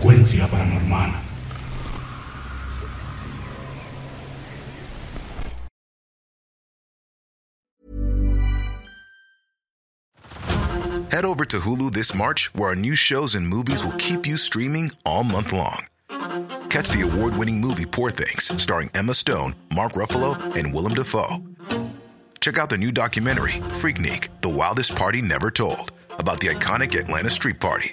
Frecuencia paranormal. Head over to Hulu this March, where our new shows and movies will keep you streaming all month long. Catch the award winning movie Poor Things, starring Emma Stone, Mark Ruffalo, and Willem Dafoe. Check out the new documentary, Freaknik The Wildest Party Never Told, about the iconic Atlanta Street Party.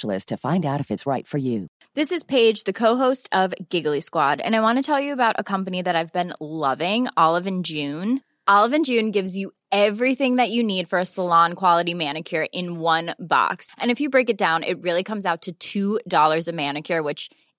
to find out if it's right for you. This is Paige, the co-host of Giggly Squad, and I want to tell you about a company that I've been loving, Olive and June. Olive and June gives you everything that you need for a salon quality manicure in one box. And if you break it down, it really comes out to $2 a manicure, which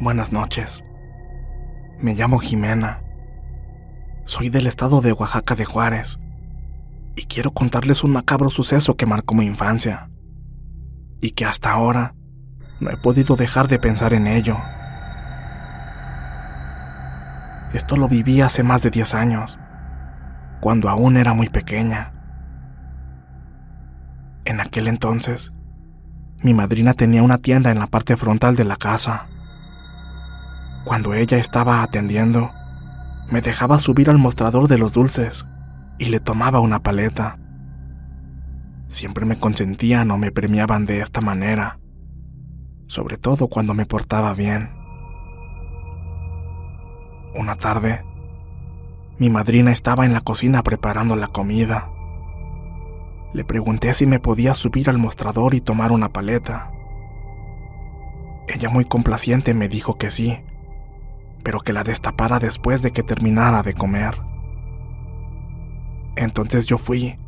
Buenas noches. Me llamo Jimena. Soy del estado de Oaxaca de Juárez. Y quiero contarles un macabro suceso que marcó mi infancia. Y que hasta ahora no he podido dejar de pensar en ello. Esto lo viví hace más de 10 años, cuando aún era muy pequeña. En aquel entonces, mi madrina tenía una tienda en la parte frontal de la casa. Cuando ella estaba atendiendo, me dejaba subir al mostrador de los dulces y le tomaba una paleta. Siempre me consentían o me premiaban de esta manera, sobre todo cuando me portaba bien. Una tarde, mi madrina estaba en la cocina preparando la comida. Le pregunté si me podía subir al mostrador y tomar una paleta. Ella muy complaciente me dijo que sí, pero que la destapara después de que terminara de comer. Entonces yo fui,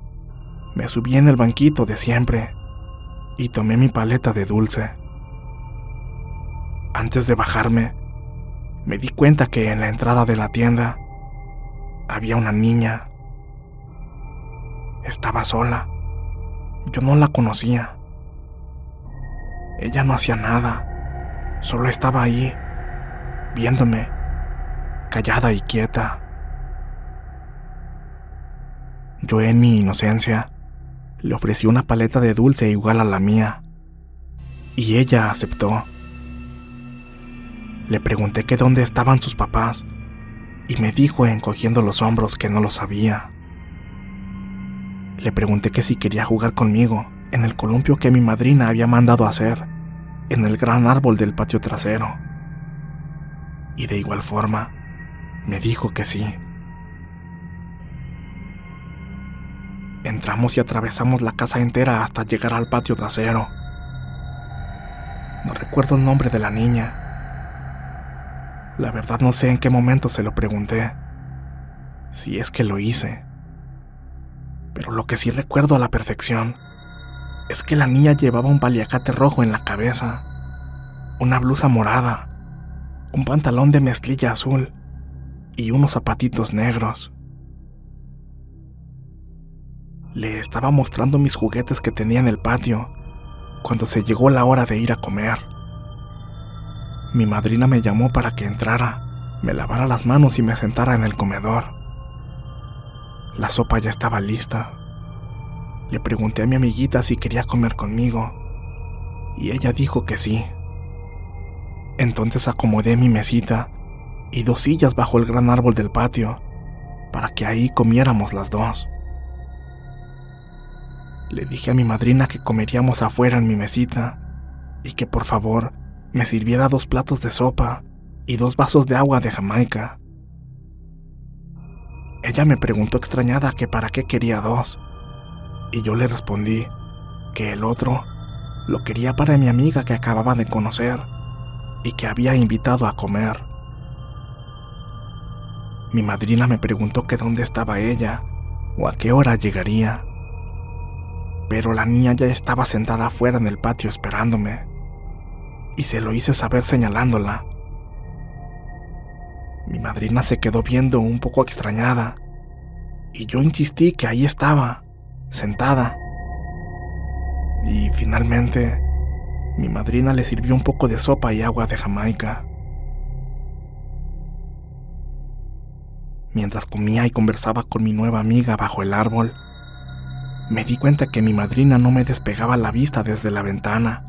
me subí en el banquito de siempre y tomé mi paleta de dulce. Antes de bajarme, me di cuenta que en la entrada de la tienda había una niña. Estaba sola. Yo no la conocía. Ella no hacía nada. Solo estaba ahí, viéndome, callada y quieta. Yo en mi inocencia le ofrecí una paleta de dulce igual a la mía. Y ella aceptó. Le pregunté que dónde estaban sus papás y me dijo encogiendo los hombros que no lo sabía. Le pregunté que si quería jugar conmigo en el columpio que mi madrina había mandado hacer en el gran árbol del patio trasero. Y de igual forma, me dijo que sí. Entramos y atravesamos la casa entera hasta llegar al patio trasero. No recuerdo el nombre de la niña. La verdad no sé en qué momento se lo pregunté. Si es que lo hice. Pero lo que sí recuerdo a la perfección es que la niña llevaba un paliacate rojo en la cabeza, una blusa morada, un pantalón de mezclilla azul y unos zapatitos negros. Le estaba mostrando mis juguetes que tenía en el patio cuando se llegó la hora de ir a comer. Mi madrina me llamó para que entrara, me lavara las manos y me sentara en el comedor. La sopa ya estaba lista. Le pregunté a mi amiguita si quería comer conmigo y ella dijo que sí. Entonces acomodé mi mesita y dos sillas bajo el gran árbol del patio para que ahí comiéramos las dos. Le dije a mi madrina que comeríamos afuera en mi mesita y que por favor me sirviera dos platos de sopa y dos vasos de agua de Jamaica. Ella me preguntó extrañada que para qué quería dos, y yo le respondí que el otro lo quería para mi amiga que acababa de conocer y que había invitado a comer. Mi madrina me preguntó que dónde estaba ella o a qué hora llegaría, pero la niña ya estaba sentada afuera en el patio esperándome, y se lo hice saber señalándola. Mi madrina se quedó viendo un poco extrañada y yo insistí que ahí estaba, sentada. Y finalmente, mi madrina le sirvió un poco de sopa y agua de Jamaica. Mientras comía y conversaba con mi nueva amiga bajo el árbol, me di cuenta que mi madrina no me despegaba la vista desde la ventana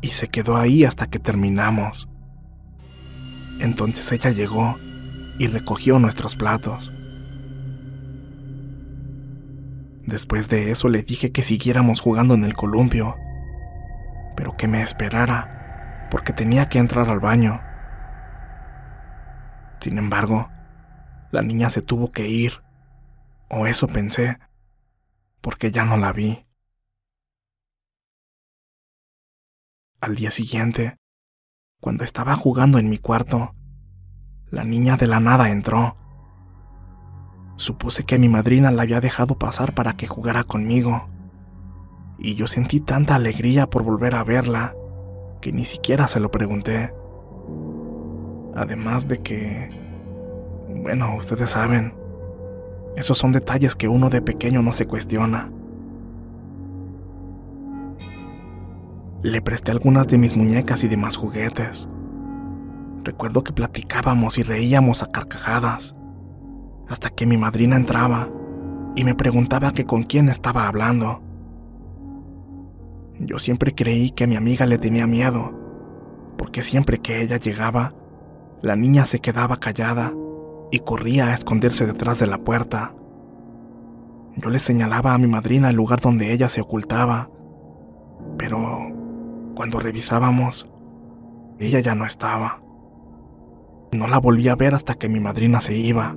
y se quedó ahí hasta que terminamos. Entonces ella llegó y recogió nuestros platos. Después de eso le dije que siguiéramos jugando en el columpio, pero que me esperara, porque tenía que entrar al baño. Sin embargo, la niña se tuvo que ir, o eso pensé, porque ya no la vi. Al día siguiente, cuando estaba jugando en mi cuarto, la niña de la nada entró. Supuse que mi madrina la había dejado pasar para que jugara conmigo, y yo sentí tanta alegría por volver a verla que ni siquiera se lo pregunté. Además de que, bueno, ustedes saben, esos son detalles que uno de pequeño no se cuestiona. Le presté algunas de mis muñecas y demás juguetes. Recuerdo que platicábamos y reíamos a carcajadas, hasta que mi madrina entraba y me preguntaba que con quién estaba hablando. Yo siempre creí que mi amiga le tenía miedo, porque siempre que ella llegaba, la niña se quedaba callada y corría a esconderse detrás de la puerta. Yo le señalaba a mi madrina el lugar donde ella se ocultaba, pero cuando revisábamos, ella ya no estaba. No la volví a ver hasta que mi madrina se iba,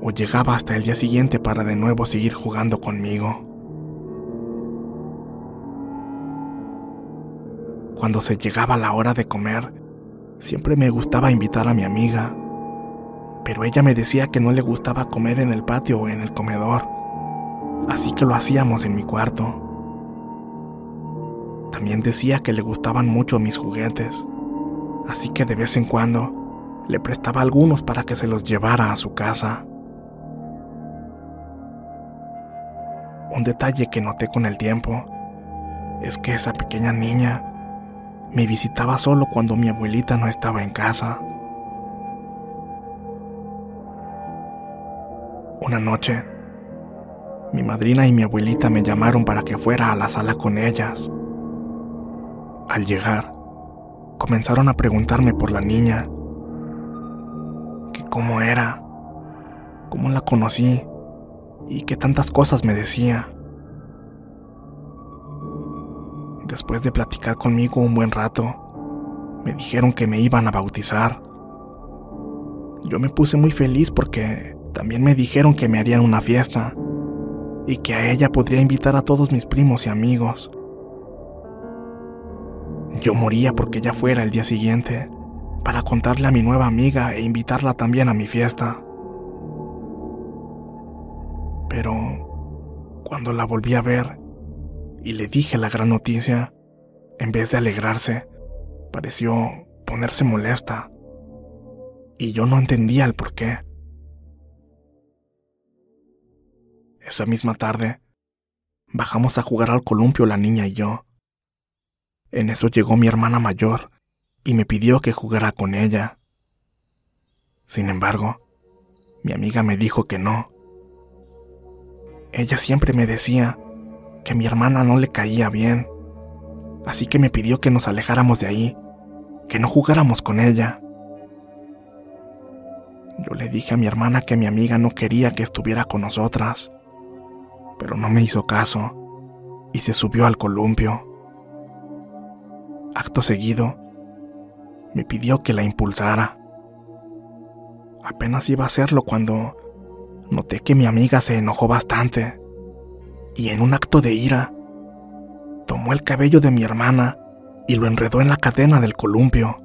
o llegaba hasta el día siguiente para de nuevo seguir jugando conmigo. Cuando se llegaba la hora de comer, siempre me gustaba invitar a mi amiga, pero ella me decía que no le gustaba comer en el patio o en el comedor, así que lo hacíamos en mi cuarto. También decía que le gustaban mucho mis juguetes, así que de vez en cuando le prestaba algunos para que se los llevara a su casa. Un detalle que noté con el tiempo es que esa pequeña niña me visitaba solo cuando mi abuelita no estaba en casa. Una noche, mi madrina y mi abuelita me llamaron para que fuera a la sala con ellas. Al llegar, comenzaron a preguntarme por la niña, que cómo era, cómo la conocí y qué tantas cosas me decía. Después de platicar conmigo un buen rato, me dijeron que me iban a bautizar. Yo me puse muy feliz porque también me dijeron que me harían una fiesta y que a ella podría invitar a todos mis primos y amigos. Yo moría porque ella fuera el día siguiente para contarle a mi nueva amiga e invitarla también a mi fiesta. Pero cuando la volví a ver y le dije la gran noticia, en vez de alegrarse, pareció ponerse molesta. Y yo no entendía el por qué. Esa misma tarde, bajamos a jugar al columpio la niña y yo. En eso llegó mi hermana mayor y me pidió que jugara con ella. Sin embargo, mi amiga me dijo que no. Ella siempre me decía que mi hermana no le caía bien, así que me pidió que nos alejáramos de ahí, que no jugáramos con ella. Yo le dije a mi hermana que mi amiga no quería que estuviera con nosotras, pero no me hizo caso y se subió al columpio. Acto seguido, me pidió que la impulsara. Apenas iba a hacerlo cuando noté que mi amiga se enojó bastante y en un acto de ira tomó el cabello de mi hermana y lo enredó en la cadena del columpio.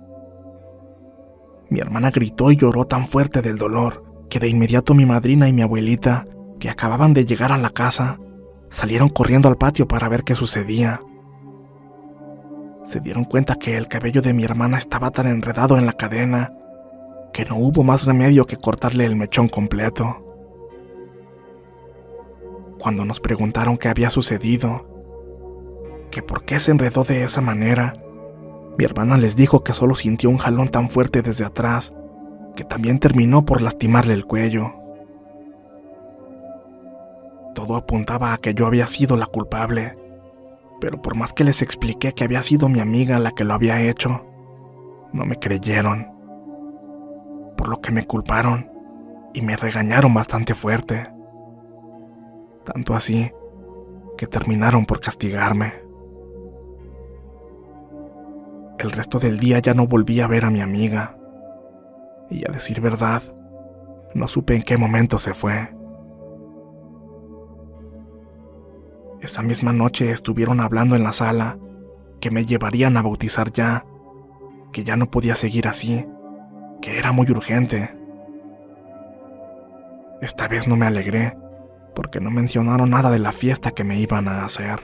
Mi hermana gritó y lloró tan fuerte del dolor que de inmediato mi madrina y mi abuelita, que acababan de llegar a la casa, salieron corriendo al patio para ver qué sucedía. Se dieron cuenta que el cabello de mi hermana estaba tan enredado en la cadena que no hubo más remedio que cortarle el mechón completo. Cuando nos preguntaron qué había sucedido, que por qué se enredó de esa manera, mi hermana les dijo que solo sintió un jalón tan fuerte desde atrás que también terminó por lastimarle el cuello. Todo apuntaba a que yo había sido la culpable, pero por más que les expliqué que había sido mi amiga la que lo había hecho, no me creyeron, por lo que me culparon y me regañaron bastante fuerte. Tanto así que terminaron por castigarme. El resto del día ya no volví a ver a mi amiga. Y a decir verdad, no supe en qué momento se fue. Esa misma noche estuvieron hablando en la sala que me llevarían a bautizar ya, que ya no podía seguir así, que era muy urgente. Esta vez no me alegré, porque no mencionaron nada de la fiesta que me iban a hacer.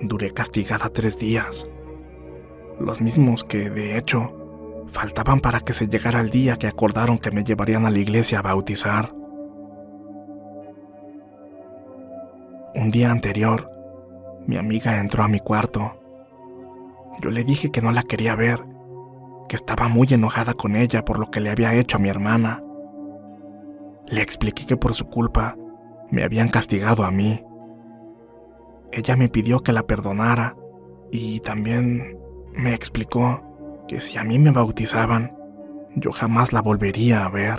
Duré castigada tres días, los mismos que, de hecho, faltaban para que se llegara el día que acordaron que me llevarían a la iglesia a bautizar. Un día anterior, mi amiga entró a mi cuarto. Yo le dije que no la quería ver, que estaba muy enojada con ella por lo que le había hecho a mi hermana. Le expliqué que por su culpa me habían castigado a mí. Ella me pidió que la perdonara y también me explicó que si a mí me bautizaban, yo jamás la volvería a ver.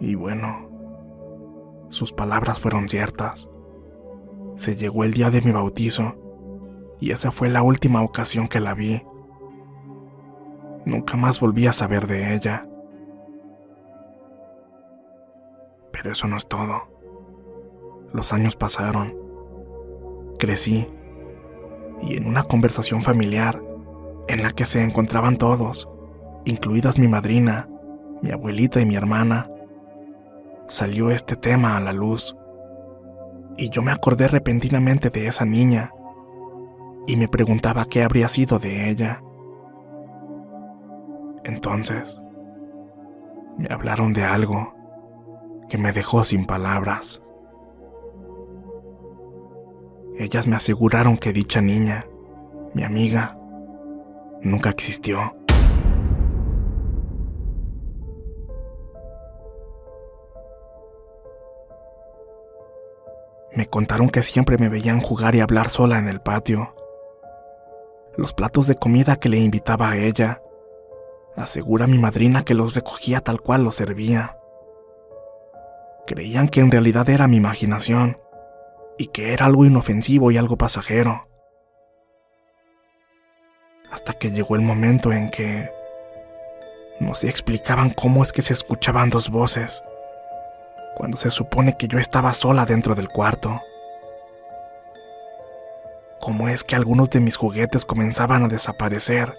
Y bueno, sus palabras fueron ciertas. Se llegó el día de mi bautizo y esa fue la última ocasión que la vi. Nunca más volví a saber de ella. Pero eso no es todo. Los años pasaron. Crecí. Y en una conversación familiar, en la que se encontraban todos, incluidas mi madrina, mi abuelita y mi hermana, salió este tema a la luz. Y yo me acordé repentinamente de esa niña y me preguntaba qué habría sido de ella. Entonces, me hablaron de algo que me dejó sin palabras. Ellas me aseguraron que dicha niña, mi amiga, nunca existió. Me contaron que siempre me veían jugar y hablar sola en el patio. Los platos de comida que le invitaba a ella. Asegura mi madrina que los recogía tal cual los servía. Creían que en realidad era mi imaginación y que era algo inofensivo y algo pasajero. Hasta que llegó el momento en que no se explicaban cómo es que se escuchaban dos voces cuando se supone que yo estaba sola dentro del cuarto. ¿Cómo es que algunos de mis juguetes comenzaban a desaparecer?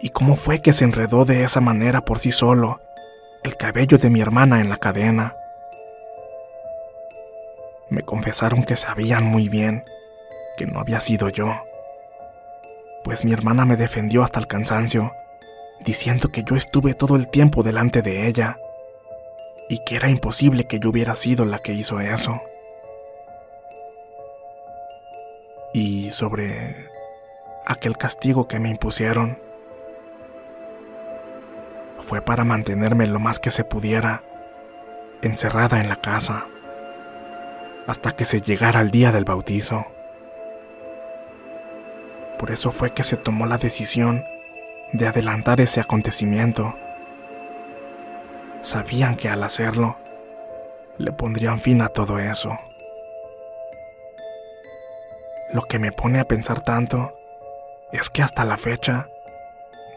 ¿Y cómo fue que se enredó de esa manera por sí solo el cabello de mi hermana en la cadena. Me confesaron que sabían muy bien que no había sido yo, pues mi hermana me defendió hasta el cansancio, diciendo que yo estuve todo el tiempo delante de ella y que era imposible que yo hubiera sido la que hizo eso. Y sobre aquel castigo que me impusieron, fue para mantenerme lo más que se pudiera encerrada en la casa hasta que se llegara el día del bautizo. Por eso fue que se tomó la decisión de adelantar ese acontecimiento. Sabían que al hacerlo, le pondrían fin a todo eso. Lo que me pone a pensar tanto es que hasta la fecha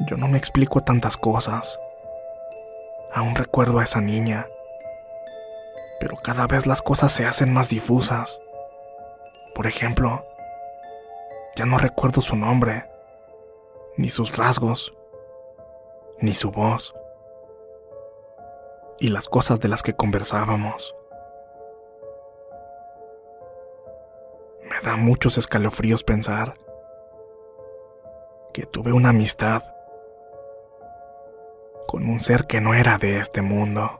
yo no me explico tantas cosas. Aún recuerdo a esa niña, pero cada vez las cosas se hacen más difusas. Por ejemplo, ya no recuerdo su nombre, ni sus rasgos, ni su voz, y las cosas de las que conversábamos. Me da muchos escalofríos pensar que tuve una amistad con un ser que no era de este mundo.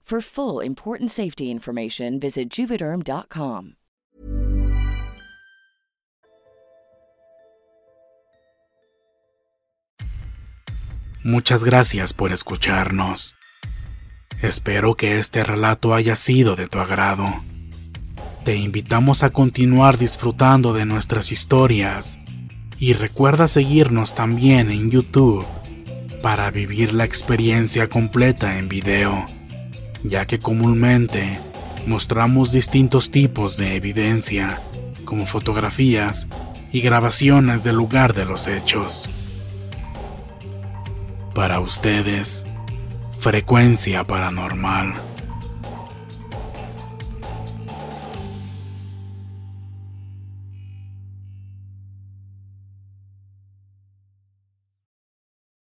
For full important safety information, visit juvederm.com. Muchas gracias por escucharnos. Espero que este relato haya sido de tu agrado. Te invitamos a continuar disfrutando de nuestras historias y recuerda seguirnos también en YouTube para vivir la experiencia completa en video, ya que comúnmente mostramos distintos tipos de evidencia, como fotografías y grabaciones del lugar de los hechos. Para ustedes, frecuencia paranormal.